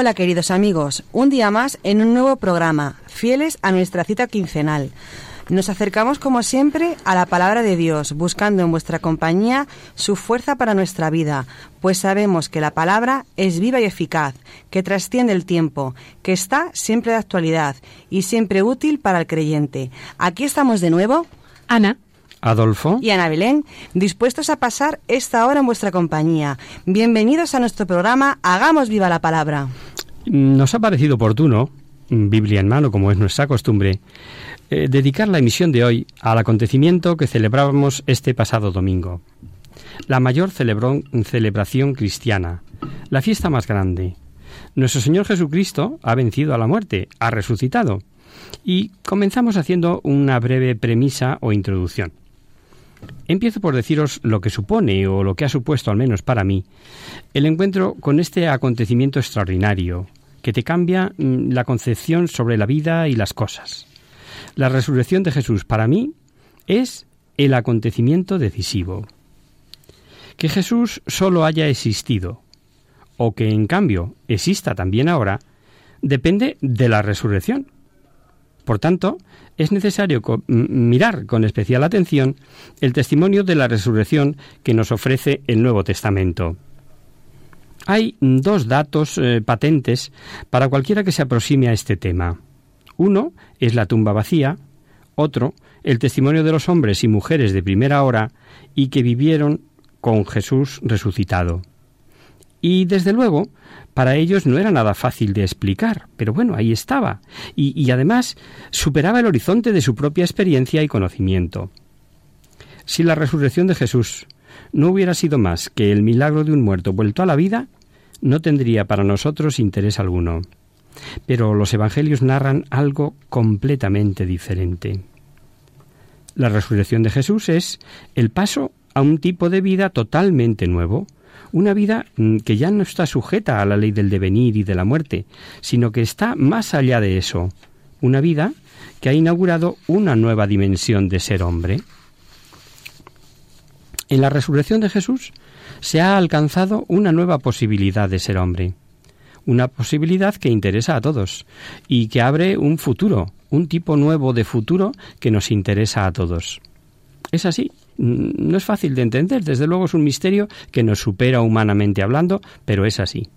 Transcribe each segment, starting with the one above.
Hola queridos amigos, un día más en un nuevo programa, fieles a nuestra cita quincenal. Nos acercamos como siempre a la palabra de Dios, buscando en vuestra compañía su fuerza para nuestra vida, pues sabemos que la palabra es viva y eficaz, que trasciende el tiempo, que está siempre de actualidad y siempre útil para el creyente. Aquí estamos de nuevo, Ana, Adolfo. y Ana Belén, dispuestos a pasar esta hora en vuestra compañía. Bienvenidos a nuestro programa Hagamos viva la palabra. Nos ha parecido oportuno, Biblia en mano, como es nuestra costumbre, eh, dedicar la emisión de hoy al acontecimiento que celebrábamos este pasado domingo. La mayor celebrón- celebración cristiana, la fiesta más grande. Nuestro Señor Jesucristo ha vencido a la muerte, ha resucitado. Y comenzamos haciendo una breve premisa o introducción. Empiezo por deciros lo que supone, o lo que ha supuesto al menos para mí, el encuentro con este acontecimiento extraordinario, que te cambia mm, la concepción sobre la vida y las cosas. La resurrección de Jesús para mí es el acontecimiento decisivo. Que Jesús solo haya existido, o que en cambio exista también ahora, depende de la resurrección. Por tanto, es necesario mirar con especial atención el testimonio de la resurrección que nos ofrece el Nuevo Testamento. Hay dos datos eh, patentes para cualquiera que se aproxime a este tema. Uno es la tumba vacía, otro el testimonio de los hombres y mujeres de primera hora y que vivieron con Jesús resucitado. Y desde luego, para ellos no era nada fácil de explicar, pero bueno, ahí estaba, y, y además superaba el horizonte de su propia experiencia y conocimiento. Si la resurrección de Jesús no hubiera sido más que el milagro de un muerto vuelto a la vida, no tendría para nosotros interés alguno. Pero los evangelios narran algo completamente diferente. La resurrección de Jesús es el paso a un tipo de vida totalmente nuevo, una vida mm, que ya no está sujeta a la ley del devenir y de la muerte, sino que está más allá de eso, una vida que ha inaugurado una nueva dimensión de ser hombre. En la resurrección de Jesús se ha alcanzado una nueva posibilidad de ser hombre, una posibilidad que interesa a todos y que abre un futuro, un tipo nuevo de futuro que nos interesa a todos. Es así, no es fácil de entender, desde luego es un misterio que nos supera humanamente hablando, pero es así.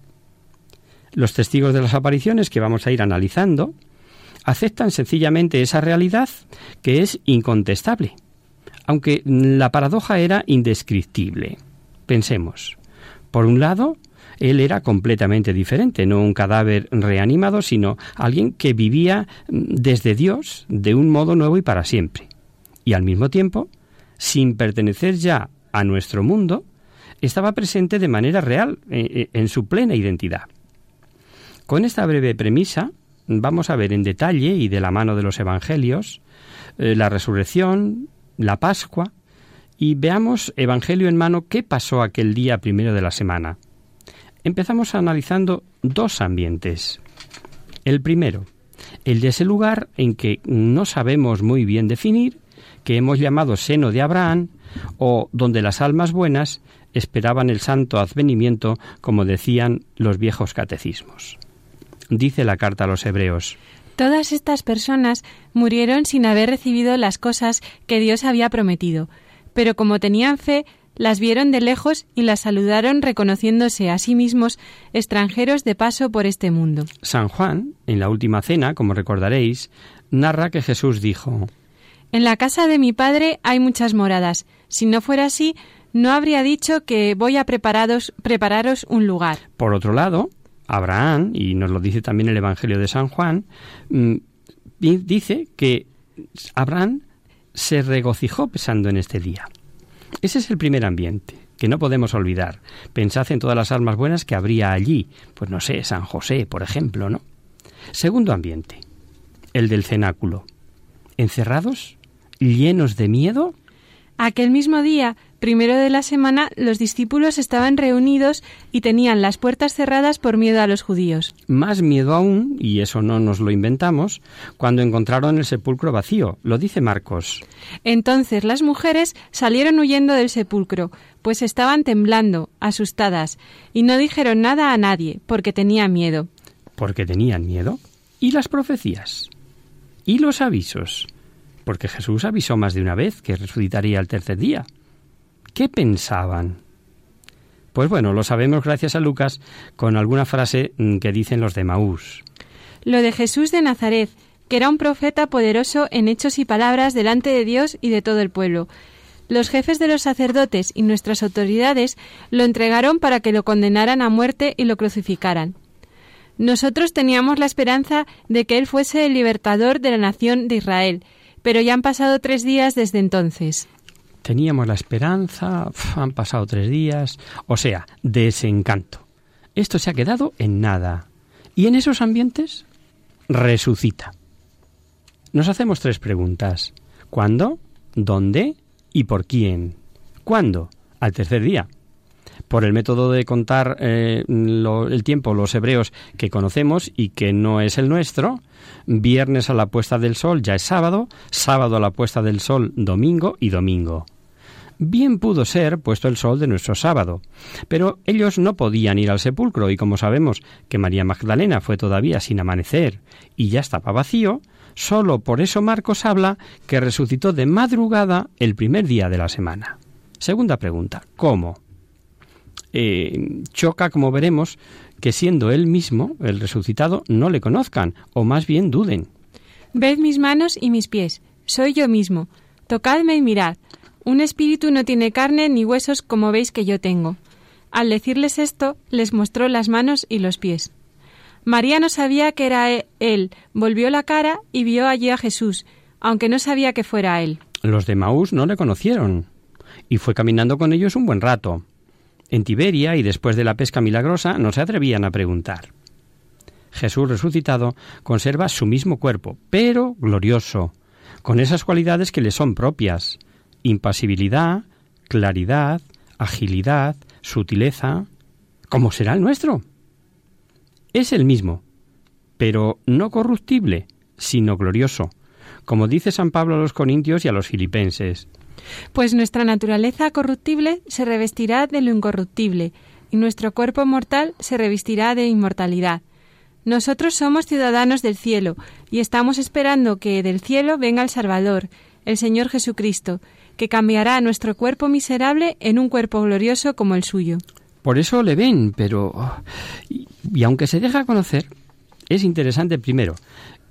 Los testigos de las apariciones que vamos a ir analizando aceptan sencillamente esa realidad que es incontestable, aunque la paradoja era indescriptible. Pensemos. Por un lado, él era completamente diferente, no un cadáver reanimado, sino alguien que vivía mm, desde Dios de un modo nuevo y para siempre. Y al mismo tiempo, sin pertenecer ya a nuestro mundo, estaba presente de manera real, eh, eh, en su plena identidad. Con esta breve premisa, vamos a ver en detalle y de la mano de los Evangelios eh, la resurrección, la Pascua, y veamos, Evangelio en mano, qué pasó aquel día primero de la semana. Empezamos analizando dos ambientes. El primero, el de ese lugar en que no sabemos muy bien definir, que hemos llamado seno de Abraham, o donde las almas buenas esperaban el santo advenimiento, como decían los viejos catecismos. Dice la carta a los hebreos. todas estas personas murieron sin haber recibido las cosas que Dios había prometido, pero como tenían fe, las vieron de lejos y las saludaron reconociéndose a sí mismos extranjeros de paso por este mundo. San Juan, en la última cena, como recordaréis, narra que Jesús dijo En la casa de mi Padre hay muchas moradas. Si no fuera así, no habría dicho que voy a prepararos, prepararos un lugar. Por otro lado, Abraham, y nos lo dice también el Evangelio de San Juan, mm, dice que Abraham se regocijó pensando en este día. Ese es el primer ambiente que no podemos olvidar. Pensad en todas las almas buenas que habría allí, pues no sé, San José, por ejemplo, ¿no? Segundo ambiente, el del cenáculo. Encerrados, llenos de miedo. Aquel mismo día primero de la semana los discípulos estaban reunidos y tenían las puertas cerradas por miedo a los judíos. Más miedo aún, y eso no nos lo inventamos, cuando encontraron el sepulcro vacío, lo dice Marcos. Entonces las mujeres salieron huyendo del sepulcro, pues estaban temblando, asustadas, y no dijeron nada a nadie, porque tenían miedo. ¿Porque tenían miedo? ¿Y las profecías? ¿Y los avisos? Porque Jesús avisó más de una vez que resucitaría el tercer día. ¿Qué pensaban? Pues bueno, lo sabemos gracias a Lucas con alguna frase mm, que dicen los de Maús. Lo de Jesús de Nazaret, que era un profeta poderoso en hechos y palabras delante de Dios y de todo el pueblo. Los jefes de los sacerdotes y nuestras autoridades lo entregaron para que lo condenaran a muerte y lo crucificaran. Nosotros teníamos la esperanza de que Él fuese el libertador de la nación de Israel, pero ya han pasado tres días desde entonces. Teníamos la esperanza, han pasado tres días, o sea, desencanto. Esto se ha quedado en nada. Y en esos ambientes resucita. Nos hacemos tres preguntas. ¿Cuándo? ¿Dónde? ¿Y por quién? ¿Cuándo? Al tercer día. Por el método de contar eh, el tiempo los hebreos que conocemos y que no es el nuestro, viernes a la puesta del sol ya es sábado, sábado a la puesta del sol domingo y domingo. Bien pudo ser puesto el sol de nuestro sábado, pero ellos no podían ir al sepulcro y como sabemos que María Magdalena fue todavía sin amanecer y ya estaba vacío, solo por eso Marcos habla que resucitó de madrugada el primer día de la semana. Segunda pregunta, ¿cómo? Eh, choca, como veremos, que siendo él mismo, el resucitado, no le conozcan, o más bien duden. Ved mis manos y mis pies, soy yo mismo. Tocadme y mirad, un espíritu no tiene carne ni huesos como veis que yo tengo. Al decirles esto, les mostró las manos y los pies. María no sabía que era e-, él, volvió la cara y vio allí a Jesús, aunque no sabía que fuera él. Los de Maús no le conocieron, y fue caminando con ellos un buen rato. En Tiberia y después de la pesca milagrosa no se atrevían a preguntar. Jesús resucitado conserva su mismo cuerpo, pero glorioso, con esas cualidades que le son propias, impasibilidad, claridad, agilidad, sutileza, como será el nuestro. Es el mismo, pero no corruptible, sino glorioso, como dice San Pablo a los Corintios y a los Filipenses. Pues nuestra naturaleza corruptible se revestirá de lo incorruptible, y nuestro cuerpo mortal se revestirá de inmortalidad. Nosotros somos ciudadanos del cielo, y estamos esperando que del cielo venga el Salvador, el Señor Jesucristo, que cambiará nuestro cuerpo miserable en un cuerpo glorioso como el suyo. Por eso le ven, pero... Y, aunque se deja conocer, es interesante primero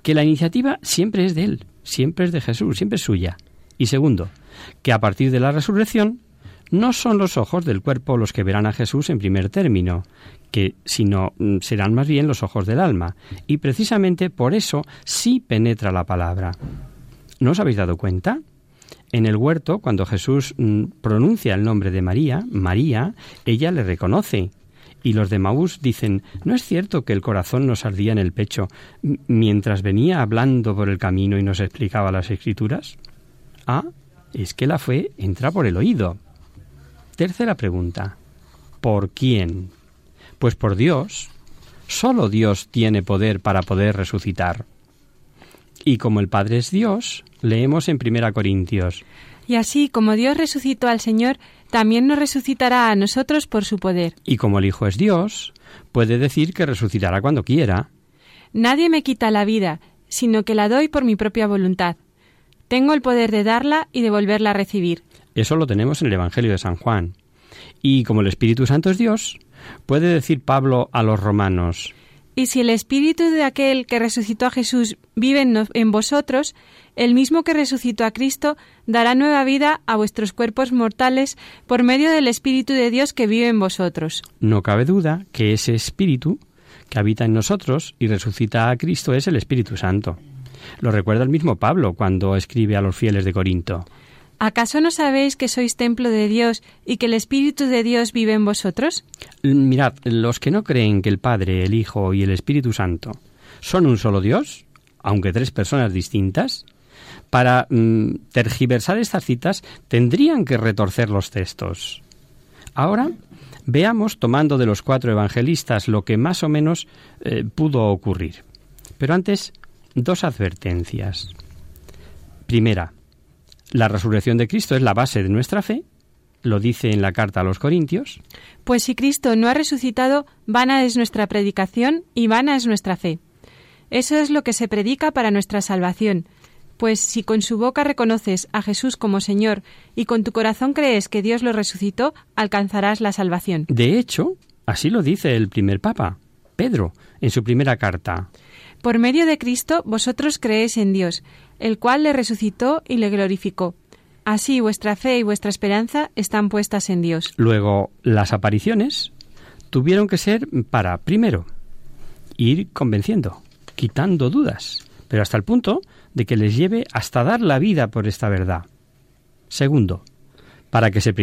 que la iniciativa siempre es de él, siempre es de Jesús, siempre es suya. Y segundo, que a partir de la resurrección no son los ojos del cuerpo los que verán a Jesús en primer término, que sino mm, serán más bien los ojos del alma, y precisamente por eso sí penetra la palabra. ¿No os habéis dado cuenta? En el huerto, cuando Jesús mm, pronuncia el nombre de María, María, ella le reconoce. Y los de Maús dicen, ¿no es cierto que el corazón nos ardía en el pecho mientras venía hablando por el camino y nos explicaba las escrituras? Ah, es que la fe entra por el oído. Tercera pregunta. ¿Por quién? Pues por Dios. Solo Dios tiene poder para poder resucitar. Y como el Padre es Dios, leemos en Primera Corintios. Y así como Dios resucitó al Señor, también nos resucitará a nosotros por su poder. Y como el Hijo es Dios, puede decir que resucitará cuando quiera. Nadie me quita la vida, sino que la doy por mi propia voluntad. Tengo el poder de darla y de volverla a recibir. Eso lo tenemos en el Evangelio de San Juan. Y como el Espíritu Santo es Dios, puede decir Pablo a los romanos, Y si el espíritu de aquel que resucitó a Jesús vive en, vosotros, el mismo que resucitó a Cristo dará nueva vida a vuestros cuerpos mortales por medio del espíritu de Dios que vive en vosotros. no cabe duda que ese Espíritu que habita en nosotros y resucita a Cristo es el Espíritu Santo. Lo recuerda el mismo Pablo cuando escribe a los fieles de Corinto. ¿Acaso no sabéis que sois templo de Dios y que el espíritu de Dios vive en vosotros? Mirad, los que no creen que el Padre, el Hijo y el Espíritu Santo son un solo Dios, aunque tres personas distintas, para mm, tergiversar estas citas tendrían que retorcer los textos. Ahora veamos, tomando de los cuatro evangelistas, lo que más o menos eh, pudo ocurrir. Pero antes, dos advertencias. Primera, la resurrección de Cristo es la base de nuestra fe, lo dice en la carta a los Corintios, Pues si Cristo no ha resucitado, vana es nuestra predicación y vana es nuestra fe. Eso es lo que se predica para nuestra salvación. Pues si con su boca reconoces a Jesús como Señor y con tu corazón crees que Dios lo resucitó, alcanzarás la salvación. De hecho, así lo dice el primer papa, Pedro, en su primera carta. Por medio de Cristo vosotros creéis en Dios, el cual le resucitó y le glorificó. Así vuestra fe y vuestra esperanza están puestas en Dios. Luego, las apariciones tuvieron que ser para, primero, ir convenciendo, quitando dudas, pero hasta el punto de que les lleve hasta dar la vida por esta verdad. Segundo, para que se,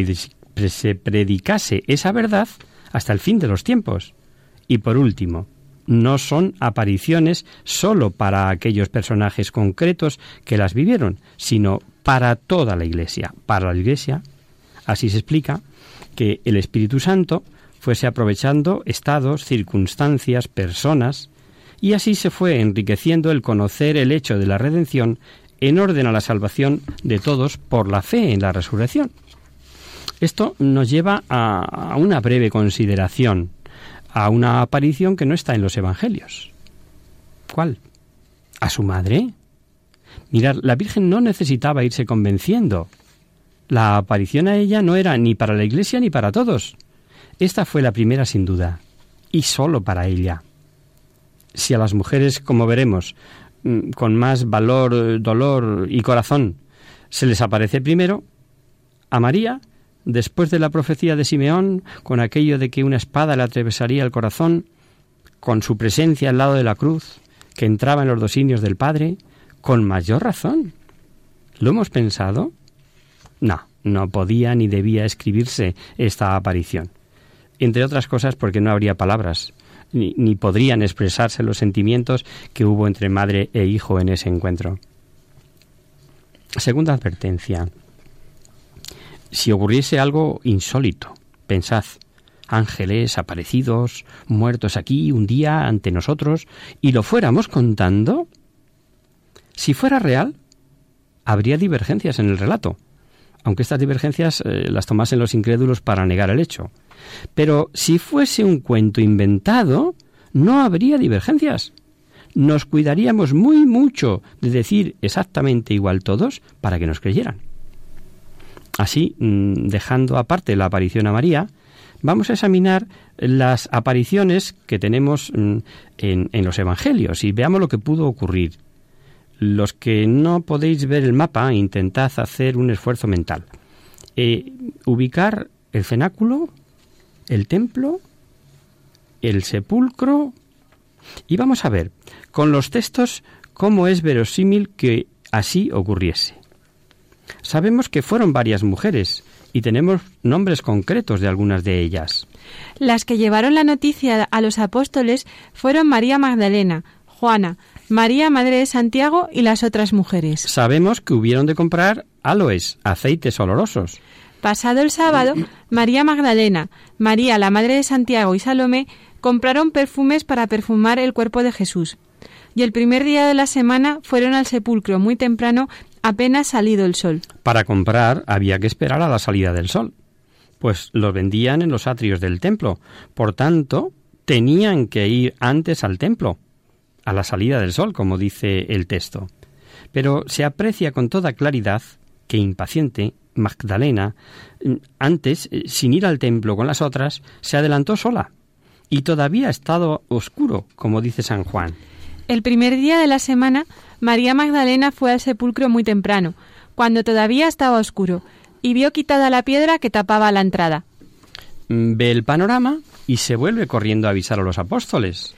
se predicase esa verdad hasta el fin de los tiempos. Y por último, no son apariciones sólo para aquellos personajes concretos que las vivieron, sino para toda la Iglesia. Para la Iglesia, así se explica, que el Espíritu Santo fuese aprovechando estados, circunstancias, personas, y así se fue enriqueciendo el conocer el hecho de la redención en orden a la salvación de todos por la fe en la resurrección. Esto nos lleva a, a una breve consideración, a una aparición que no está en los Evangelios. ¿Cuál? ¿A su madre? Mirad, la Virgen no necesitaba irse convenciendo. La aparición a ella no era ni para la Iglesia ni para todos. Esta fue la primera sin duda, y sólo para ella. Si a las mujeres, como veremos, mm, con más valor, dolor y corazón, se les aparece primero, a María, después de la profecía de Simeón, con aquello de que una espada le atravesaría el corazón, con su presencia al lado de la cruz, que entraba en los dosinios del Padre, con mayor razón. ¿Lo hemos pensado? No, no podía ni debía escribirse esta aparición. Entre otras cosas porque no habría palabras, ni, ni podrían expresarse los sentimientos que hubo entre madre e hijo en ese encuentro. Segunda advertencia. Si ocurriese algo insólito, pensad, ángeles aparecidos, muertos aquí un día ante nosotros, y lo fuéramos contando, si fuera real, habría divergencias en el relato, aunque estas divergencias eh, las tomasen los incrédulos para negar el hecho. Pero si fuese un cuento inventado, no habría divergencias. Nos cuidaríamos muy mucho de decir exactamente igual todos para que nos creyeran. Así, mm, dejando aparte la aparición a María, vamos a examinar las apariciones que tenemos mm, en, los Evangelios y veamos lo que pudo ocurrir. Los que no podéis ver el mapa, intentad hacer un esfuerzo mental. Eh, ubicar el cenáculo, el templo, el sepulcro, y vamos a ver con los textos cómo es verosímil que así ocurriese. Sabemos que fueron varias mujeres y tenemos nombres concretos de algunas de ellas. Las que llevaron la noticia a los apóstoles fueron María Magdalena, Juana, María Madre de Santiago y las otras mujeres. Sabemos que hubieron de comprar aloes, aceites olorosos. Pasado el sábado, María Magdalena, María la Madre de Santiago y Salomé compraron perfumes para perfumar el cuerpo de Jesús. Y el primer día de la semana fueron al sepulcro muy temprano, apenas salido el sol. Para comprar había que esperar a la salida del sol, pues los vendían en los atrios del templo. Por tanto, tenían que ir antes al templo, a la salida del sol, como dice el texto. Pero se aprecia con toda claridad que impaciente Magdalena, mm, antes, eh, sin ir al templo con las otras, se adelantó sola. Y todavía ha estado oscuro, como dice San Juan. El primer día de la semana, María Magdalena fue al sepulcro muy temprano, cuando todavía estaba oscuro, y vio quitada la piedra que tapaba la entrada. Mm, Ve el panorama y se vuelve corriendo a avisar a los apóstoles.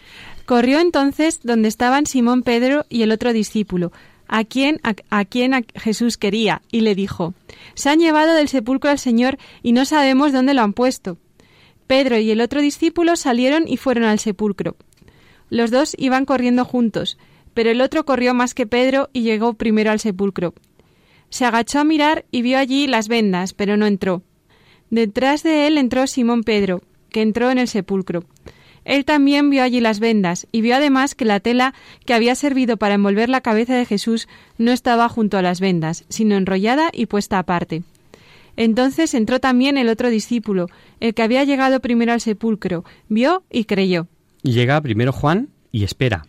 Corrió entonces donde estaban Simón Pedro y el otro discípulo, a quien a, a quien a Jesús quería, y le dijo: Se han llevado del sepulcro al Señor y no sabemos dónde lo han puesto. Pedro y el otro discípulo salieron y fueron al sepulcro. Los dos iban corriendo juntos, pero el otro corrió más que Pedro y llegó primero al sepulcro. Se agachó a mirar y vio allí las vendas, pero no entró. Detrás de él entró Simón Pedro, que entró en el sepulcro. Él también vio allí las vendas y vio además que la tela que había servido para envolver la cabeza de Jesús no estaba junto a las vendas, sino enrollada y puesta aparte. Entonces entró también el otro discípulo, el que había llegado primero al sepulcro, vio y creyó. Llega primero Juan y espera.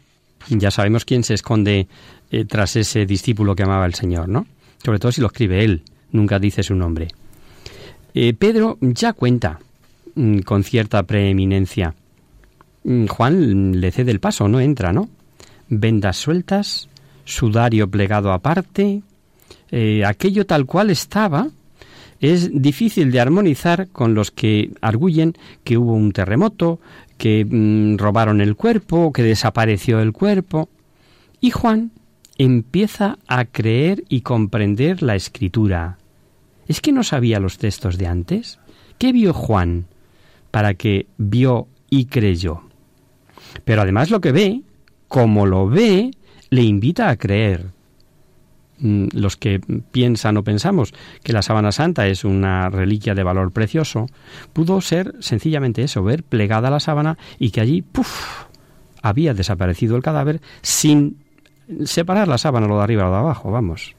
Ya sabemos quién se esconde eh, tras ese discípulo que amaba al Señor, ¿no? Sobre todo si lo escribe él, nunca dice su nombre. Eh, Pedro ya cuenta mm, con cierta preeminencia. Mm, Juan le cede el paso, no entra, ¿no? Vendas sueltas, sudario plegado aparte, eh, aquello tal cual estaba, es difícil de armonizar con los que arguyen que hubo un terremoto, que mm, robaron el cuerpo, que desapareció el cuerpo. Y Juan empieza a creer y comprender la escritura. ¿Es que no sabía los textos de antes? ¿Qué vio Juan para que vio y creyó? Pero además lo que ve, como lo ve, le invita a creer. Mm, Los que piensan o pensamos que la sábana santa es una reliquia de valor precioso, pudo ser sencillamente eso, ver plegada la sábana y que allí, ¡puf!, había desaparecido el cadáver sin separar la sábana lo de arriba lo de abajo, vamos.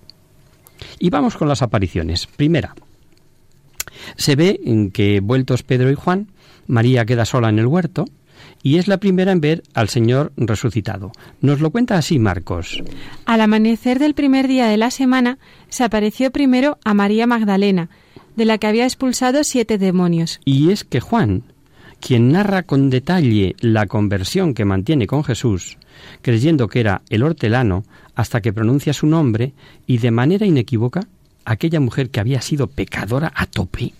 Y vamos con las apariciones. Primera, se ve en que vueltos Pedro y Juan, María queda sola en el huerto y es la primera en ver al Señor resucitado. Nos lo cuenta así Marcos. Al amanecer del primer día de la semana, se apareció primero a María Magdalena, de la que había expulsado siete demonios. Y es que Juan, quien narra con detalle la conversión que mantiene con Jesús, creyendo que era el hortelano, hasta que pronuncia su nombre y de manera inequívoca, aquella mujer que había sido pecadora a tope,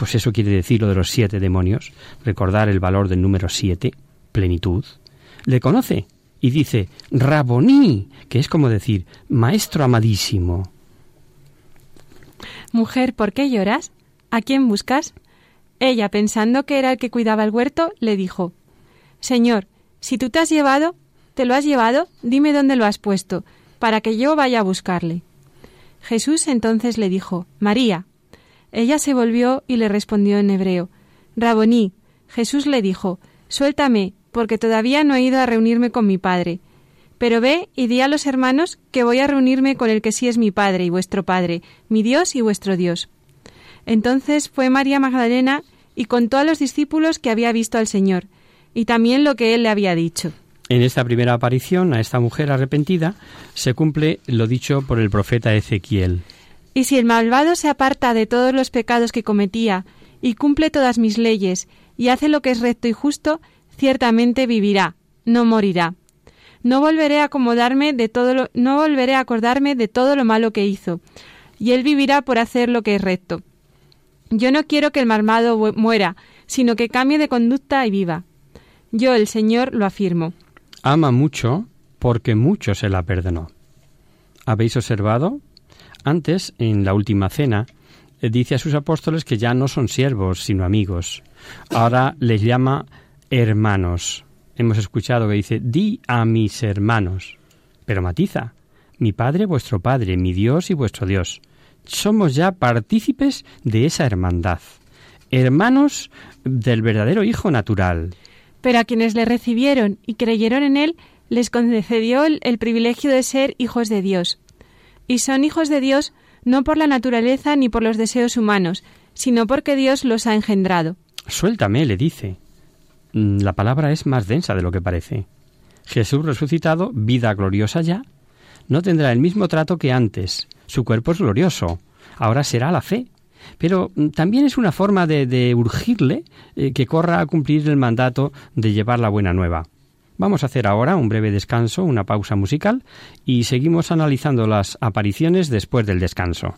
pues eso quiere decir lo de los siete demonios, recordar el valor del número siete, plenitud, le conoce y dice, Raboní, que es como decir, maestro amadísimo. Mujer, ¿por qué lloras? ¿A quién buscas? Ella, pensando que era el que cuidaba el huerto, le dijo Señor, si tú te has llevado, te lo has llevado, dime dónde lo has puesto, para que yo vaya a buscarle. Jesús entonces le dijo María. Ella se volvió y le respondió en hebreo Raboní. Jesús le dijo Suéltame, porque todavía no he ido a reunirme con mi Padre. Pero ve y di a los hermanos que voy a reunirme con el que sí es mi Padre y vuestro Padre, mi Dios y vuestro Dios. Entonces fue María Magdalena y contó a los discípulos que había visto al Señor, y también lo que él le había dicho. En esta primera aparición a esta mujer arrepentida se cumple lo dicho por el profeta Ezequiel. Y si el malvado se aparta de todos los pecados que cometía, y cumple todas mis leyes, y hace lo que es recto y justo, ciertamente vivirá, no morirá. No volveré a acomodarme de todo lo, no volveré a acordarme de todo lo malo que hizo, y él vivirá por hacer lo que es recto. Yo no quiero que el malvado muera, sino que cambie de conducta y viva. Yo, el Señor, lo afirmo. Ama mucho porque mucho se la perdonó. ¿Habéis observado? Antes, en la última cena, eh, dice a sus apóstoles que ya no son siervos, sino amigos. Ahora les llama hermanos. Hemos escuchado que dice, di a mis hermanos. Pero matiza, mi Padre, vuestro Padre, mi Dios y vuestro Dios. Somos ya partícipes de esa hermandad. Hermanos del verdadero Hijo natural. Pero a quienes le recibieron y creyeron en él, les concedió el, el privilegio de ser hijos de Dios. Y son hijos de Dios no por la naturaleza ni por los deseos humanos, sino porque Dios los ha engendrado. Suéltame, le dice. Mm, La palabra es más densa de lo que parece. Jesús resucitado, vida gloriosa ya, no tendrá el mismo trato que antes. Su cuerpo es glorioso. Ahora será la fe, pero mm, también es una forma de, urgirle eh, que corra a cumplir el mandato de llevar la buena nueva. Vamos a hacer ahora un breve descanso, una pausa musical, y seguimos analizando las apariciones después del descanso.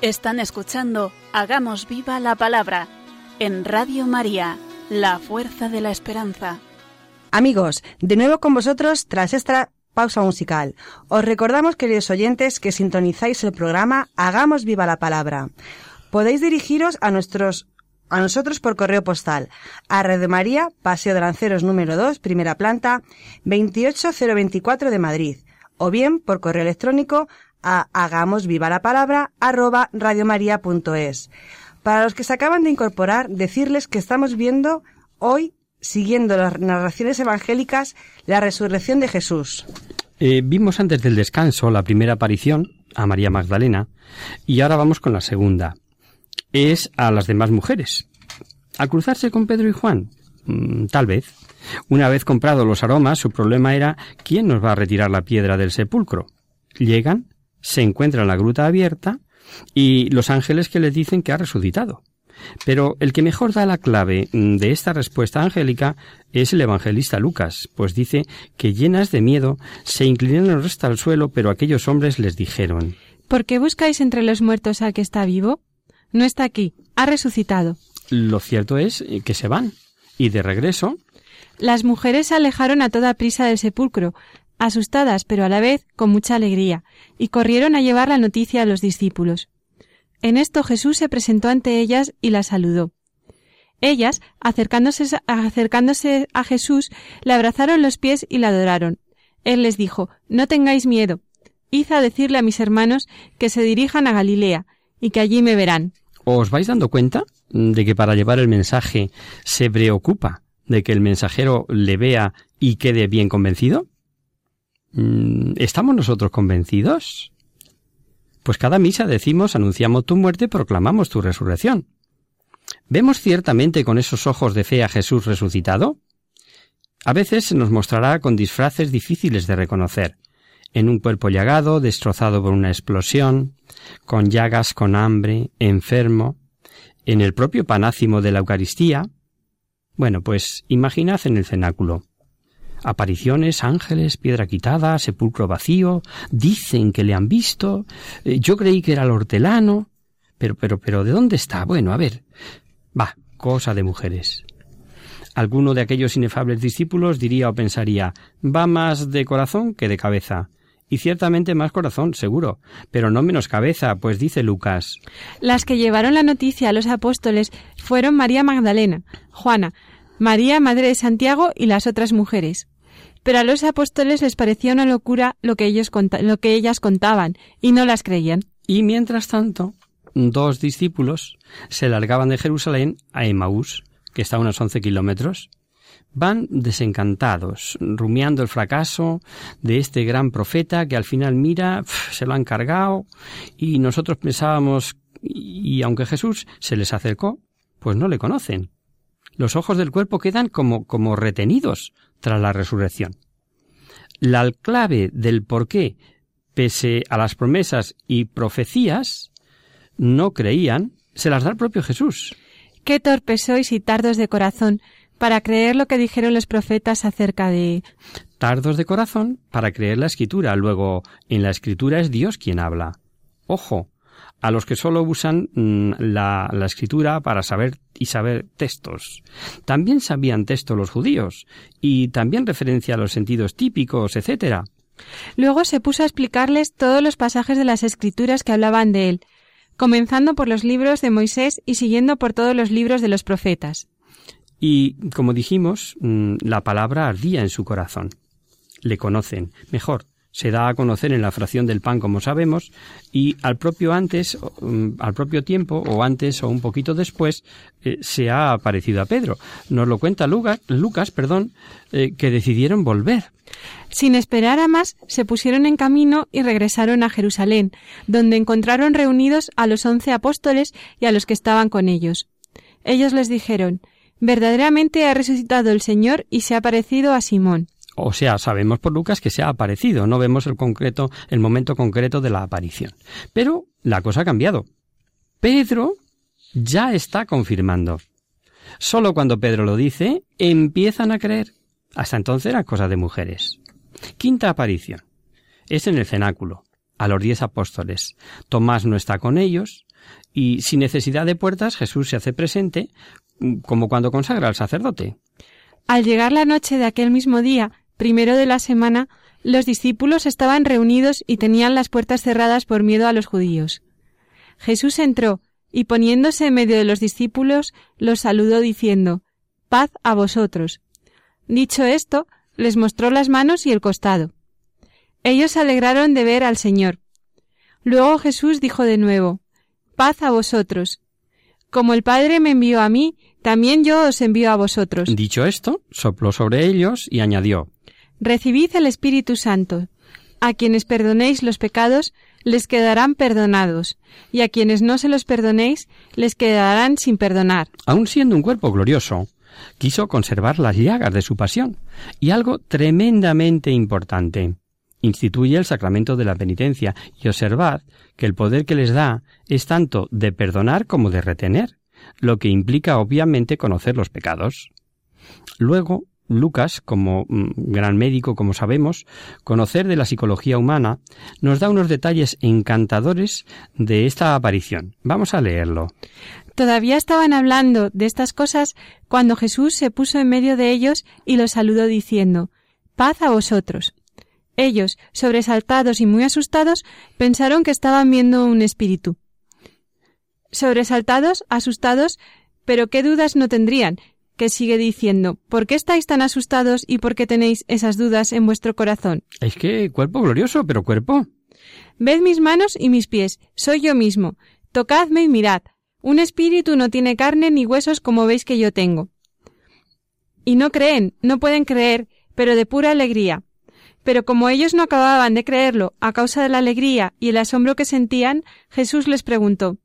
Están escuchando Hagamos viva la palabra en Radio María, la fuerza de la esperanza. Amigos, de nuevo con vosotros tras esta pausa musical. Os recordamos, queridos oyentes, que sintonizáis el programa Hagamos viva la palabra. Podéis dirigiros a nuestros a nosotros por correo postal a Radio María, Paseo de Lanceros número 2, primera planta, 28024 de Madrid, o bien por correo electrónico a hagamos viva la palabra arroba radiomaria.es. Para los que se acaban de incorporar, decirles que estamos viendo hoy, siguiendo las narraciones evangélicas, la resurrección de Jesús. Eh, vimos antes del descanso la primera aparición a María Magdalena y ahora vamos con la segunda. Es a las demás mujeres. ¿Al cruzarse con Pedro y Juan? Mm, tal vez. Una vez comprados los aromas, su problema era ¿quién nos va a retirar la piedra del sepulcro? Llegan, se encuentra en la gruta abierta y los ángeles que le dicen que ha resucitado. Pero el que mejor da la clave de esta respuesta angélica es el evangelista Lucas, pues dice que llenas de miedo se inclinaron hasta el suelo, pero aquellos hombres les dijeron ¿Por qué buscáis entre los muertos al que está vivo? No está aquí, ha resucitado. Lo cierto es que se van, y de regreso. Las mujeres se alejaron a toda prisa del sepulcro, asustadas pero a la vez con mucha alegría, y corrieron a llevar la noticia a los discípulos. En esto Jesús se presentó ante ellas y las saludó. Ellas, acercándose, a Jesús, le abrazaron los pies y le adoraron. Él les dijo, No tengáis miedo. Id a decirle a mis hermanos que se dirijan a Galilea, y que allí me verán. ¿Os vais dando cuenta de que para llevar el mensaje se preocupa de que el mensajero le vea y quede bien convencido? Mm, ¿Estamos nosotros convencidos? Pues cada misa decimos, anunciamos tu muerte, proclamamos tu resurrección. ¿Vemos ciertamente con esos ojos de fe a Jesús resucitado? A veces se nos mostrará con disfraces difíciles de reconocer, en un cuerpo llagado, destrozado por una explosión, con llagas, con hambre, enfermo, en el propio panácimo de la Eucaristía. Bueno, pues imaginad en el cenáculo apariciones, ángeles, piedra quitada, sepulcro vacío, dicen que le han visto, eh, yo creí que era el hortelano, Pero, pero, pero, ¿de dónde está? Bueno, a ver. Va, cosa de mujeres. Alguno de aquellos inefables discípulos diría o pensaría, va más de corazón que de cabeza. Y ciertamente más corazón, seguro, pero no menos cabeza, pues dice Lucas. Las que llevaron la noticia a los apóstoles fueron María Magdalena, Juana, María, madre de Santiago, y las otras mujeres. Pero a los apóstoles les parecía una locura lo que, ellos lo que ellas contaban, y no las creían. Y mientras tanto, dos discípulos se largaban de Jerusalén a Emaús, que está a unos once kilómetros. Van desencantados, rumiando el fracaso de este gran profeta que al final mira, se lo han cargado, y nosotros pensábamos, y aunque Jesús se les acercó, pues no le conocen. Los ojos del cuerpo quedan como, como retenidos tras la resurrección. La clave del por qué, pese a las promesas y profecías, no creían, se las da el propio Jesús. Qué torpes sois y tardos de corazón para creer lo que dijeron los profetas acerca de... Tardos de corazón para creer la escritura. Luego, en la escritura es Dios quien habla. Ojo, a los que solo usan mm, la, la, escritura para saber y saber textos. También sabían texto los judíos, y también referencia a los sentidos típicos, etc. Luego se puso a explicarles todos los pasajes de las escrituras que hablaban de él, comenzando por los libros de Moisés y siguiendo por todos los libros de los profetas. Y, como dijimos, mm, la palabra ardía en su corazón. Le conocen, mejor, se da a conocer en la fracción del pan, como sabemos, y al propio antes, mm, al propio tiempo, o antes o un poquito después, eh, se ha aparecido a Pedro. Nos lo cuenta Lucas, Lucas perdón, eh, que decidieron volver. Sin esperar a más, se pusieron en camino y regresaron a Jerusalén, donde encontraron reunidos a los once apóstoles y a los que estaban con ellos. Ellos les dijeron Verdaderamente ha resucitado el Señor y se ha parecido a Simón. O sea, sabemos por Lucas que se ha aparecido, no vemos el concreto, el momento concreto de la aparición. Pero la cosa ha cambiado. Pedro ya está confirmando. Solo cuando Pedro lo dice, empiezan a creer. Hasta entonces era cosa de mujeres. Quinta aparición. Es en el cenáculo, a los diez apóstoles. Tomás no está con ellos, y sin necesidad de puertas Jesús se hace presente, como cuando consagra al sacerdote. Al llegar la noche de aquel mismo día, primero de la semana, los discípulos estaban reunidos y tenían las puertas cerradas por miedo a los judíos. Jesús entró, y poniéndose en medio de los discípulos, los saludó diciendo Paz a vosotros. Dicho esto, les mostró las manos y el costado. Ellos se alegraron de ver al Señor. Luego Jesús dijo de nuevo Paz a vosotros. Como el Padre me envió a mí, también yo os envío a vosotros. Dicho esto, sopló sobre ellos y añadió Recibid el Espíritu Santo. A quienes perdonéis los pecados, les quedarán perdonados, y a quienes no se los perdonéis, les quedarán sin perdonar. Aun siendo un cuerpo glorioso, quiso conservar las llagas de su pasión, y algo tremendamente importante. Instituye el sacramento de la penitencia, y observad que el poder que les da es tanto de perdonar como de retener, lo que implica obviamente conocer los pecados. Luego, Lucas, como mm, gran médico, como sabemos, conocer de la psicología humana, nos da unos detalles encantadores de esta aparición. Vamos a leerlo. Todavía estaban hablando de estas cosas cuando Jesús se puso en medio de ellos y los saludó diciendo Paz a vosotros. Ellos, sobresaltados y muy asustados, pensaron que estaban viendo un espíritu. Sobresaltados, asustados, pero qué dudas no tendrían, que sigue diciendo, ¿por qué estáis tan asustados y por qué tenéis esas dudas en vuestro corazón? Es que cuerpo glorioso, pero cuerpo. Ved mis manos y mis pies, soy yo mismo. Tocadme y mirad. Un espíritu no tiene carne ni huesos como veis que yo tengo. Y no creen, no pueden creer, pero de pura alegría. Pero como ellos no acababan de creerlo a causa de la alegría y el asombro que sentían, Jesús les preguntó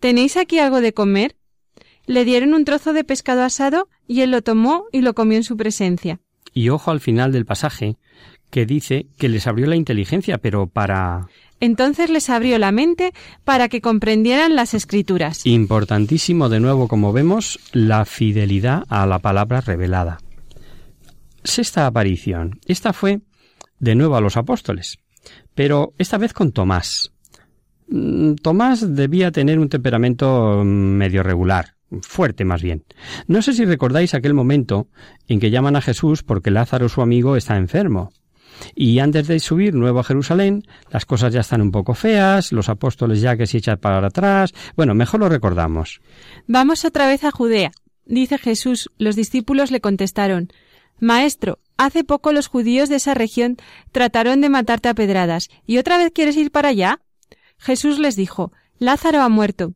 ¿Tenéis aquí algo de comer? Le dieron un trozo de pescado asado y él lo tomó y lo comió en su presencia. Y ojo al final del pasaje, que dice que les abrió la inteligencia, pero para... Entonces les abrió la mente para que comprendieran las escrituras. Importantísimo de nuevo, como vemos, la fidelidad a la palabra revelada. Sexta aparición. Esta fue de nuevo a los apóstoles, pero esta vez con Tomás. Mm, Tomás debía tener un temperamento mm, medio regular, fuerte más bien. No sé si recordáis aquel momento en que llaman a Jesús porque Lázaro, su amigo, está enfermo. Y antes de subir nuevo a Jerusalén, las cosas ya están un poco feas, los apóstoles ya que se echan para atrás. Bueno, mejor lo recordamos. Vamos otra vez a Judea. Dice Jesús, los discípulos le contestaron, Maestro, hace poco los judíos de esa región trataron de matarte a pedradas, ¿y otra vez quieres ir para allá? Jesús les dijo, Lázaro ha muerto.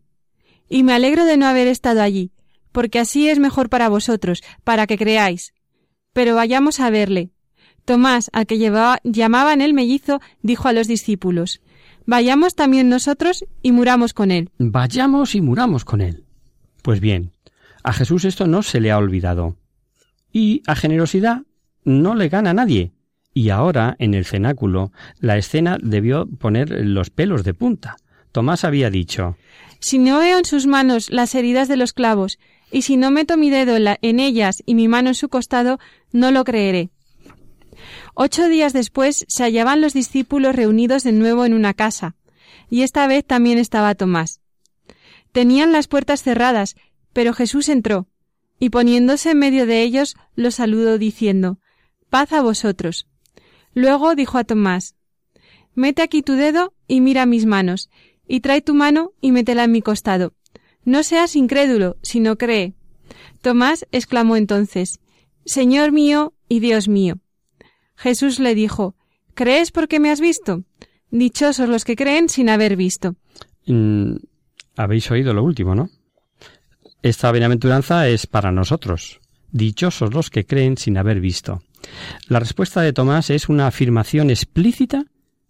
Y me alegro de no haber estado allí, porque así es mejor para vosotros, para que creáis. Pero vayamos a verle. Tomás, al que llevaba, llamaban el mellizo, dijo a los discípulos, Vayamos también nosotros y muramos con él. Vayamos y muramos con él. Pues bien, a Jesús esto no se le ha olvidado. Y a generosidad no le gana a nadie. Y ahora, en el cenáculo, la escena debió poner los pelos de punta. Tomás había dicho Si no veo en sus manos las heridas de los clavos, y si no meto mi dedo en, la- en ellas y mi mano en su costado, no lo creeré. Ocho días después se hallaban los discípulos reunidos de nuevo en una casa, y esta vez también estaba Tomás. Tenían las puertas cerradas, pero Jesús entró, y poniéndose en medio de ellos, los saludó diciendo, Paz a vosotros. Luego dijo a Tomás, Mete aquí tu dedo y mira mis manos, y trae tu mano y métela en mi costado. No seas incrédulo, sino cree. Tomás exclamó entonces, Señor mío y Dios mío. Jesús le dijo, ¿Crees porque me has visto? Dichosos los que creen sin haber visto. Mm, Habéis oído lo último, ¿no? Esta bienaventuranza es para nosotros. Dichosos los que creen sin haber visto. La respuesta de Tomás es una afirmación explícita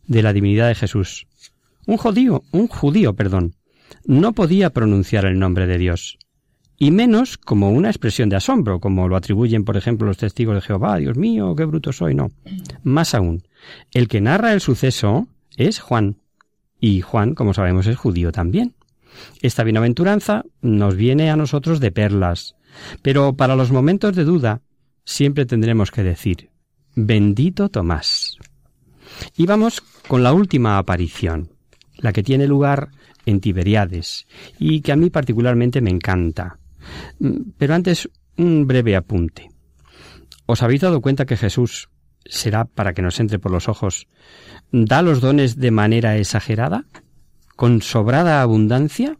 de la divinidad de Jesús. Un judío, un judío, perdón, no podía pronunciar el nombre de Dios, y menos como una expresión de asombro, como lo atribuyen, por ejemplo, los testigos de Jehová, Dios mío, qué bruto soy, no. Más aún, el que narra el suceso es Juan, y Juan, como sabemos, es judío también. Esta bienaventuranza nos viene a nosotros de perlas, pero para los momentos de duda siempre tendremos que decir, bendito Tomás. Y vamos con la última aparición, la que tiene lugar en Tiberiades, y que a mí particularmente me encanta. Mm, Pero antes, un breve apunte. ¿Os habéis dado cuenta que Jesús será para que nos entre por los ojos, da los dones de manera exagerada? ¿Con sobrada abundancia?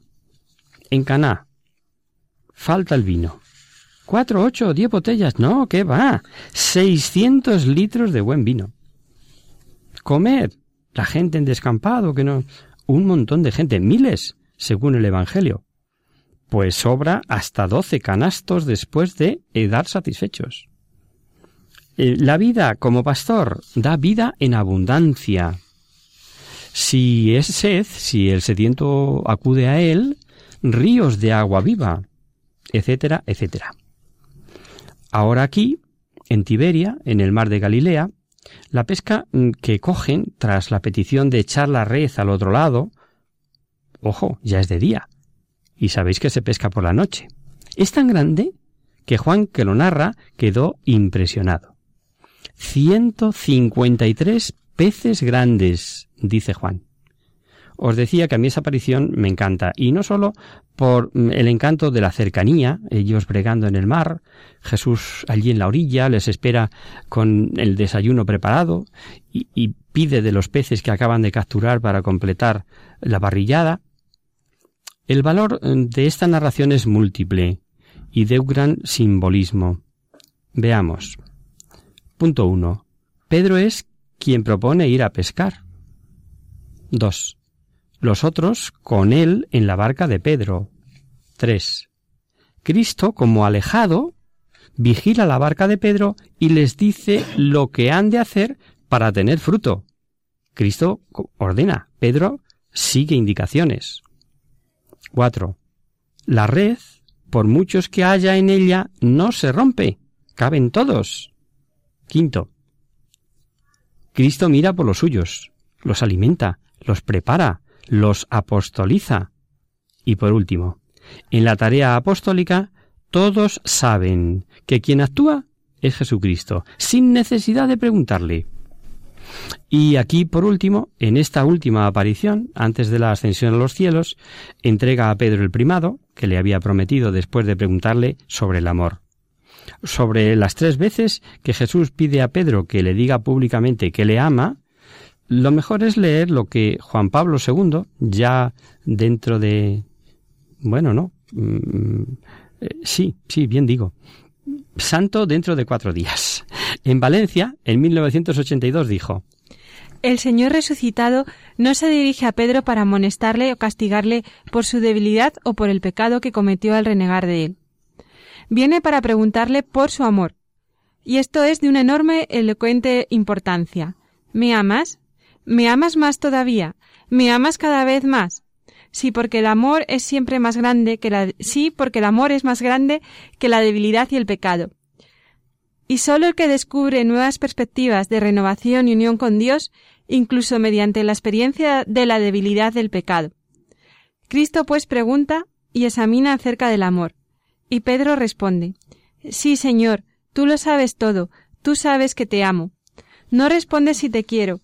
En Caná, falta el vino. Cuatro, ocho, diez botellas. No, ¿qué va? Seiscientos litros de buen vino. Comer. La gente en descampado, que no. Un montón de gente, miles, según el Evangelio. Pues sobra hasta doce canastos después de edar satisfechos. Eh, La vida como pastor da vida en abundancia. Si es sed, si el sediento acude a él, ríos de agua viva, etcétera, etcétera. Ahora aquí, en Tiberia, en el mar de Galilea, la pesca mm, que cogen tras la petición de echar la red al otro lado, ojo, ya es de día, y sabéis que se pesca por la noche. Es tan grande que Juan, que lo narra, quedó impresionado. 153 peces grandes, dice Juan. Os decía que a mí esa aparición me encanta, y no solo por mm, el encanto de la cercanía, ellos bregando en el mar, Jesús allí en la orilla les espera con el desayuno preparado y, pide de los peces que acaban de capturar para completar la barrillada. El valor mm, de esta narración es múltiple y de un gran simbolismo. Veamos. Punto 1. Pedro es quien propone ir a pescar. 2. Los otros con él en la barca de Pedro. 3. Cristo, como alejado, vigila la barca de Pedro y les dice lo que han de hacer para tener fruto. Cristo ordena, Pedro sigue indicaciones. 4. La red, por muchos que haya en ella, no se rompe, caben todos. Quinto. Cristo mira por los suyos, los alimenta, los prepara, los apostoliza. Y por último, en la tarea apostólica, todos saben que quien actúa es Jesucristo, sin necesidad de preguntarle. Y aquí, por último, en esta última aparición, antes de la ascensión a los cielos, entrega a Pedro el primado, que le había prometido después de preguntarle sobre el amor. Sobre las tres veces que Jesús pide a Pedro que le diga públicamente que le ama, lo mejor es leer lo que Juan Pablo II, ya dentro de... bueno, no. Mm, eh, sí, sí, bien digo. Santo dentro de cuatro días. En Valencia, en 1982, dijo, el Señor resucitado no se dirige a Pedro para amonestarle o castigarle por su debilidad o por el pecado que cometió al renegar de él. Viene para preguntarle por su amor. Y esto es de una enorme elocuente importancia. ¿Me amas? ¿Me amas más todavía? ¿Me amas cada vez más? Sí, porque el amor es siempre más grande que la sí, porque el amor es más grande que la debilidad y el pecado. Y solo el que descubre nuevas perspectivas de renovación y unión con Dios incluso mediante la experiencia de la debilidad del pecado. Cristo pues pregunta y examina acerca del amor. Y Pedro responde Sí, Señor, tú lo sabes todo, tú sabes que te amo. No responde si te quiero.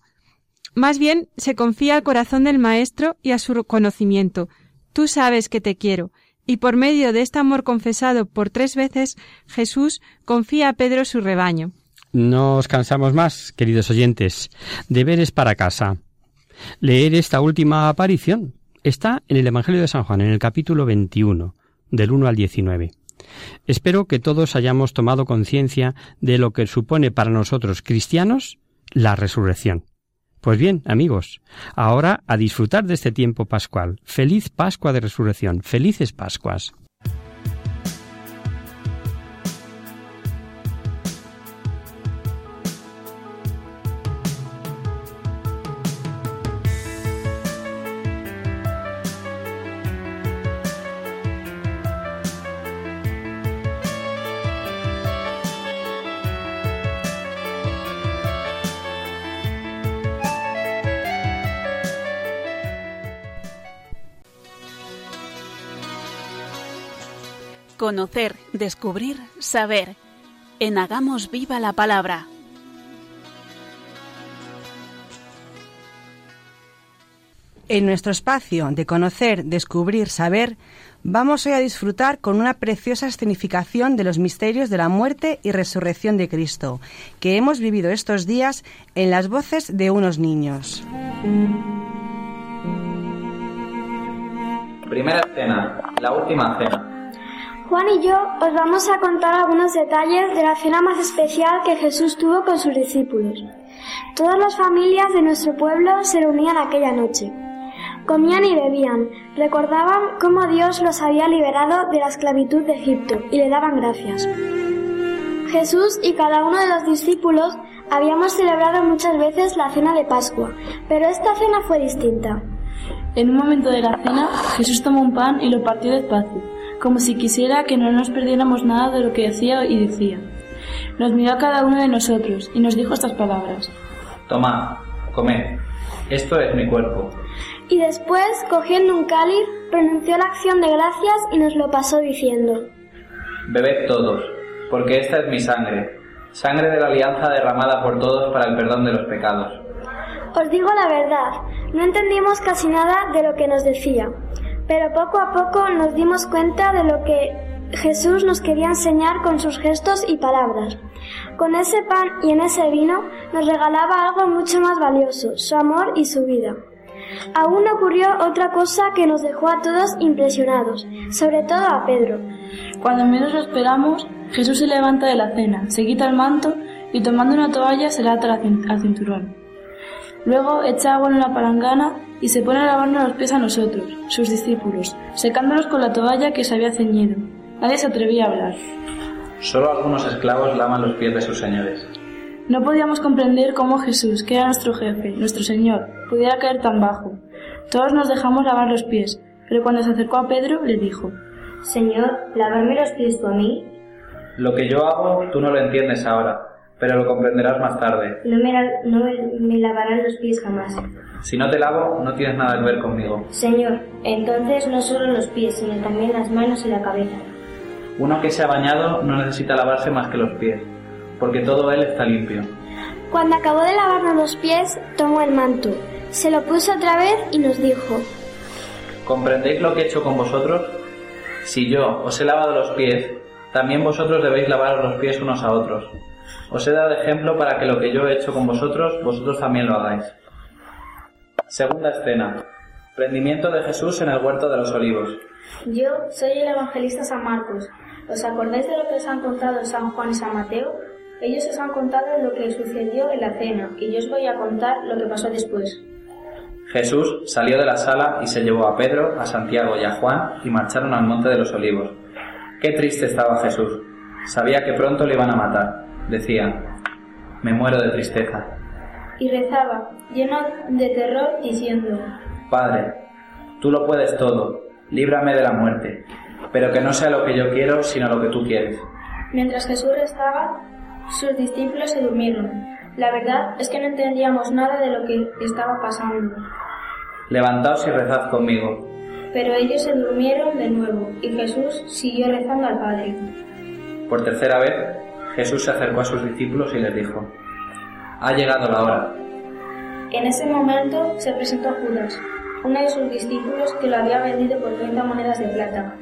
Más bien se confía al corazón del Maestro y a su conocimiento. Tú sabes que te quiero. Y por medio de este amor confesado por tres veces, Jesús confía a Pedro su rebaño. No os cansamos más, queridos oyentes. Deberes para casa. Leer esta última aparición. Está en el Evangelio de San Juan, en el capítulo 21, del 1 al 19. Espero que todos hayamos tomado conciencia de lo que supone para nosotros cristianos la resurrección. Pues bien, amigos, ahora a disfrutar de este tiempo pascual. Feliz Pascua de Resurrección. Felices Pascuas. Conocer, descubrir, saber. En Hagamos Viva la Palabra. En nuestro espacio de conocer, descubrir, saber, vamos hoy a disfrutar con una preciosa escenificación de los misterios de la muerte y resurrección de Cristo, que hemos vivido estos días en las voces de unos niños. Primera escena, la última cena. Juan y yo os vamos a contar algunos detalles de la cena más especial que Jesús tuvo con sus discípulos. Todas las familias de nuestro pueblo se reunían aquella noche. Comían y bebían, recordaban cómo Dios los había liberado de la esclavitud de Egipto y le daban gracias. Jesús y cada uno de los discípulos habíamos celebrado muchas veces la cena de Pascua, pero esta cena fue distinta. En un momento de la cena, Jesús tomó un pan y lo partió despacio como si quisiera que no nos perdiéramos nada de lo que decía y decía. Nos miró a cada uno de nosotros y nos dijo estas palabras. Tomad, comed, esto es mi cuerpo. Y después, cogiendo un cáliz, pronunció la acción de gracias y nos lo pasó diciendo. Bebed todos, porque esta es mi sangre, sangre de la alianza derramada por todos para el perdón de los pecados. Os digo la verdad, no entendimos casi nada de lo que nos decía pero poco a poco nos dimos cuenta de lo que Jesús nos quería enseñar con sus gestos y palabras. Con ese pan y en ese vino nos regalaba algo mucho más valioso, su amor y su vida. Aún ocurrió otra cosa que nos dejó a todos impresionados, sobre todo a Pedro. Cuando menos lo esperamos, Jesús se levanta de la cena, se quita el manto y tomando una toalla se la ata al cinturón. Luego echa agua en la palangana y se pone a lavarnos los pies a nosotros, sus discípulos, secándolos con la toalla que se había ceñido. Nadie se atrevía a hablar. Solo algunos esclavos lavan los pies de sus señores. No podíamos comprender cómo Jesús, que era nuestro jefe, nuestro Señor, pudiera caer tan bajo. Todos nos dejamos lavar los pies, pero cuando se acercó a Pedro le dijo, Señor, ¿lavarme los pies tú a mí? Lo que yo hago tú no lo entiendes ahora, pero lo comprenderás más tarde. No me, no me lavarán los pies jamás. Si no te lavo, no tienes nada que ver conmigo. Señor, entonces no solo los pies, sino también las manos y la cabeza. Uno que se ha bañado no necesita lavarse más que los pies, porque todo él está limpio. Cuando acabó de lavarnos los pies, tomó el manto, se lo puso otra vez y nos dijo, ¿Comprendéis lo que he hecho con vosotros? Si yo os he lavado los pies, también vosotros debéis lavaros los pies unos a otros. Os he dado ejemplo para que lo que yo he hecho con vosotros, vosotros también lo hagáis. Segunda escena. Prendimiento de Jesús en el huerto de los olivos. Yo soy el evangelista San Marcos. ¿Os acordáis de lo que os han contado San Juan y San Mateo? Ellos os han contado lo que sucedió en la cena y yo os voy a contar lo que pasó después. Jesús salió de la sala y se llevó a Pedro, a Santiago y a Juan y marcharon al monte de los olivos. Qué triste estaba Jesús. Sabía que pronto le iban a matar. Decía, me muero de tristeza. Y rezaba, lleno de terror, diciendo, Padre, tú lo puedes todo, líbrame de la muerte, pero que no sea lo que yo quiero, sino lo que tú quieres. Mientras Jesús rezaba, sus discípulos se durmieron. La verdad es que no entendíamos nada de lo que estaba pasando. Levantaos y rezad conmigo. Pero ellos se durmieron de nuevo y Jesús siguió rezando al Padre. Por tercera vez, Jesús se acercó a sus discípulos y les dijo, Ha llegado la hora. En ese momento se presentó Judas, uno de sus discípulos que lo había vendido por 30 monedas de plata.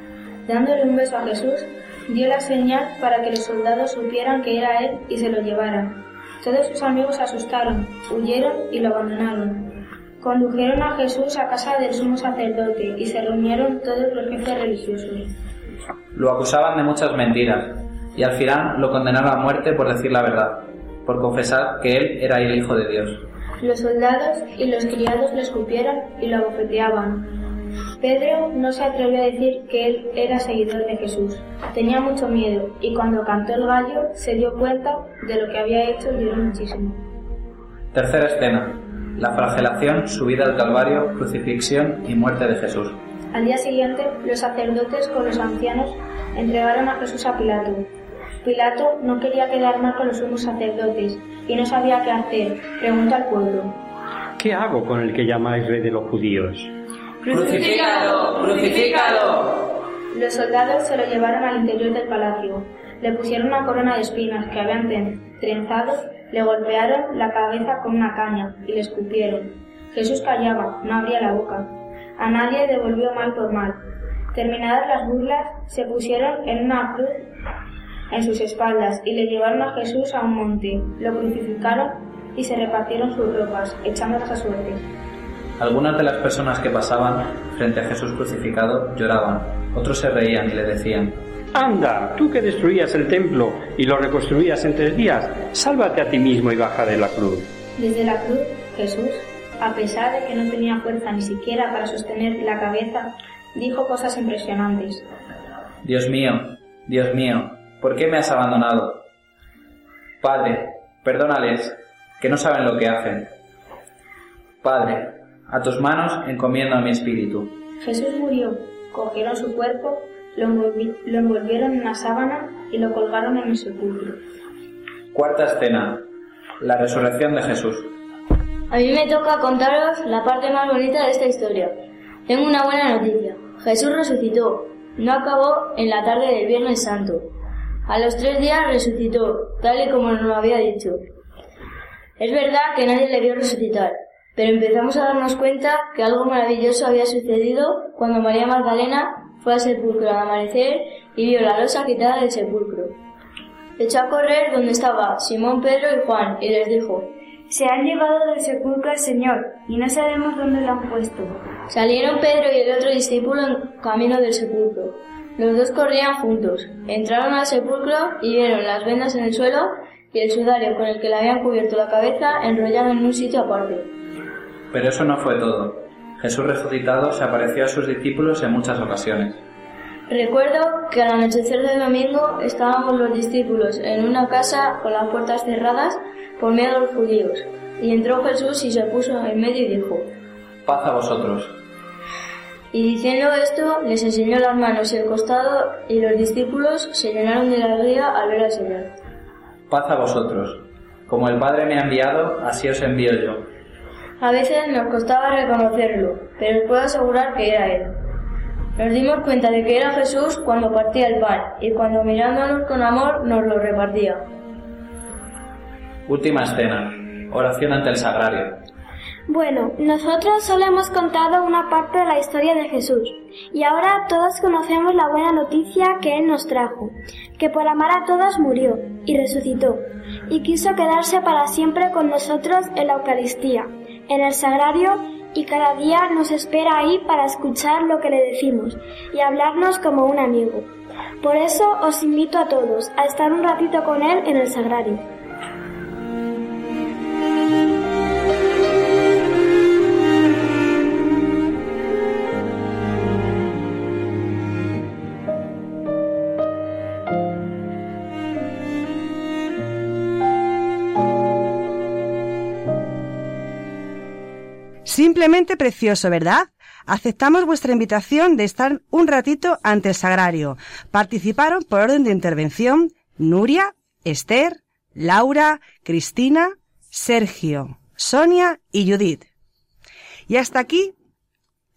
Dándole un beso a Jesús, dio la señal para que los soldados supieran que era él y se lo llevaran. Todos sus amigos se asustaron, huyeron y lo abandonaron. Condujeron a Jesús a casa del sumo sacerdote y se reunieron todos los jefes religiosos. Lo acusaban de muchas mentiras y al final lo condenaron a muerte por decir la verdad, por confesar que él era el Hijo de Dios. Los soldados y los criados lo escupieron y lo abofeteaban. Pedro no se atrevió a decir que él era seguidor de Jesús. Tenía mucho miedo y cuando cantó el gallo se dio cuenta de lo que había hecho y lloró muchísimo. Tercera escena. La flagelación, subida al Calvario, crucifixión y muerte de Jesús. Al día siguiente, los sacerdotes con los ancianos entregaron a Jesús a Pilato. Pilato no quería quedar mal con los sumos sacerdotes y no sabía qué hacer. Preguntó al pueblo. ¿Qué hago con el que llamáis rey de los judíos? ¡Crucifícalo! ¡Crucifícalo! Los soldados se lo llevaron al interior del palacio. Le pusieron una corona de espinas que habían tren- trenzado, le golpearon la cabeza con una caña y le escupieron. Jesús callaba, no abría la boca. A nadie devolvió mal por mal. Terminadas las burlas, se pusieron en una cruz en sus espaldas y le llevaron a Jesús a un monte. Lo crucificaron y se repartieron sus ropas, echándolas a suerte. Algunas de las personas que pasaban frente a Jesús crucificado lloraban, otros se reían y le decían, Anda, tú que destruías el templo y lo reconstruías en tres días, sálvate a ti mismo y baja de la cruz. Desde la cruz, Jesús, a pesar de que no tenía fuerza ni siquiera para sostener la cabeza, dijo cosas impresionantes. Dios mío, Dios mío, ¿por qué me has abandonado? Padre, perdónales, que no saben lo que hacen. Padre, a tus manos encomiendo mi espíritu. Jesús murió, cogieron su cuerpo, lo, envolvi- lo envolvieron en una sábana y lo colgaron en el sepulcro. Cuarta escena. La resurrección de Jesús. A mí me toca contaros la parte más bonita de esta historia. Tengo una buena noticia. Jesús resucitó. No acabó en la tarde del Viernes Santo. A los tres días resucitó, tal y como nos lo había dicho. Es verdad que nadie le vio resucitar, pero empezamos a darnos cuenta que algo maravilloso había sucedido cuando María Magdalena fue al sepulcro al amanecer y vio la losa quitada del sepulcro. Echó a correr donde estaba Simón, Pedro y Juan y les dijo, Se han llevado del sepulcro al Señor y no sabemos dónde lo han puesto. Salieron Pedro y el otro discípulo en camino del sepulcro. Los dos corrían juntos. Entraron al sepulcro y vieron las vendas en el suelo y el sudario con el que le habían cubierto la cabeza enrollado en un sitio aparte. Pero eso no fue todo. Jesús resucitado se apareció a sus discípulos en muchas ocasiones. Recuerdo que al anochecer del domingo estábamos los discípulos en una casa con las puertas cerradas por miedo a los judíos. Y entró Jesús y se puso en medio y dijo, Paz a vosotros. Y diciendo esto, les enseñó las manos y el costado, y los discípulos se llenaron de alegría al ver al Señor. Paz a vosotros. Como el Padre me ha enviado, así os envío yo. A veces nos costaba reconocerlo, pero os puedo asegurar que era Él. Nos dimos cuenta de que era Jesús cuando partía el pan y cuando mirándonos con amor nos lo repartía. Última escena. Oración ante el sagrario. Bueno, nosotros solo hemos contado una parte de la historia de Jesús y ahora todos conocemos la buena noticia que Él nos trajo, que por amar a todos murió y resucitó y quiso quedarse para siempre con nosotros en la Eucaristía, en el sagrario y cada día nos espera ahí para escuchar lo que le decimos y hablarnos como un amigo. Por eso os invito a todos a estar un ratito con Él en el sagrario. Simplemente precioso, ¿verdad? Aceptamos vuestra invitación de estar un ratito ante el sagrario. Participaron por orden de intervención Nuria, Esther, Laura, Cristina, Sergio, Sonia y Judith. Y hasta aquí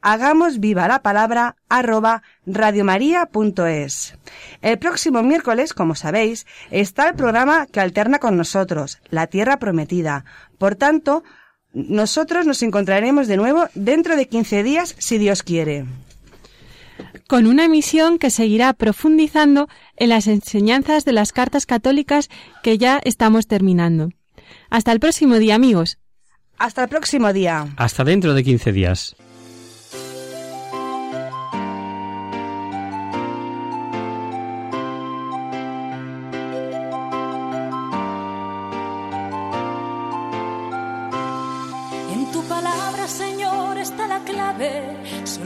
hagamos viva la palabra arroba radiomaria.es. El próximo miércoles, como sabéis, está el programa que alterna con nosotros, La Tierra Prometida. Por tanto, nosotros nos encontraremos de nuevo dentro de 15 días, si Dios quiere. Con una emisión que seguirá profundizando en las enseñanzas de las cartas católicas que ya estamos terminando. Hasta el próximo día, amigos. Hasta el próximo día. Hasta dentro de 15 días.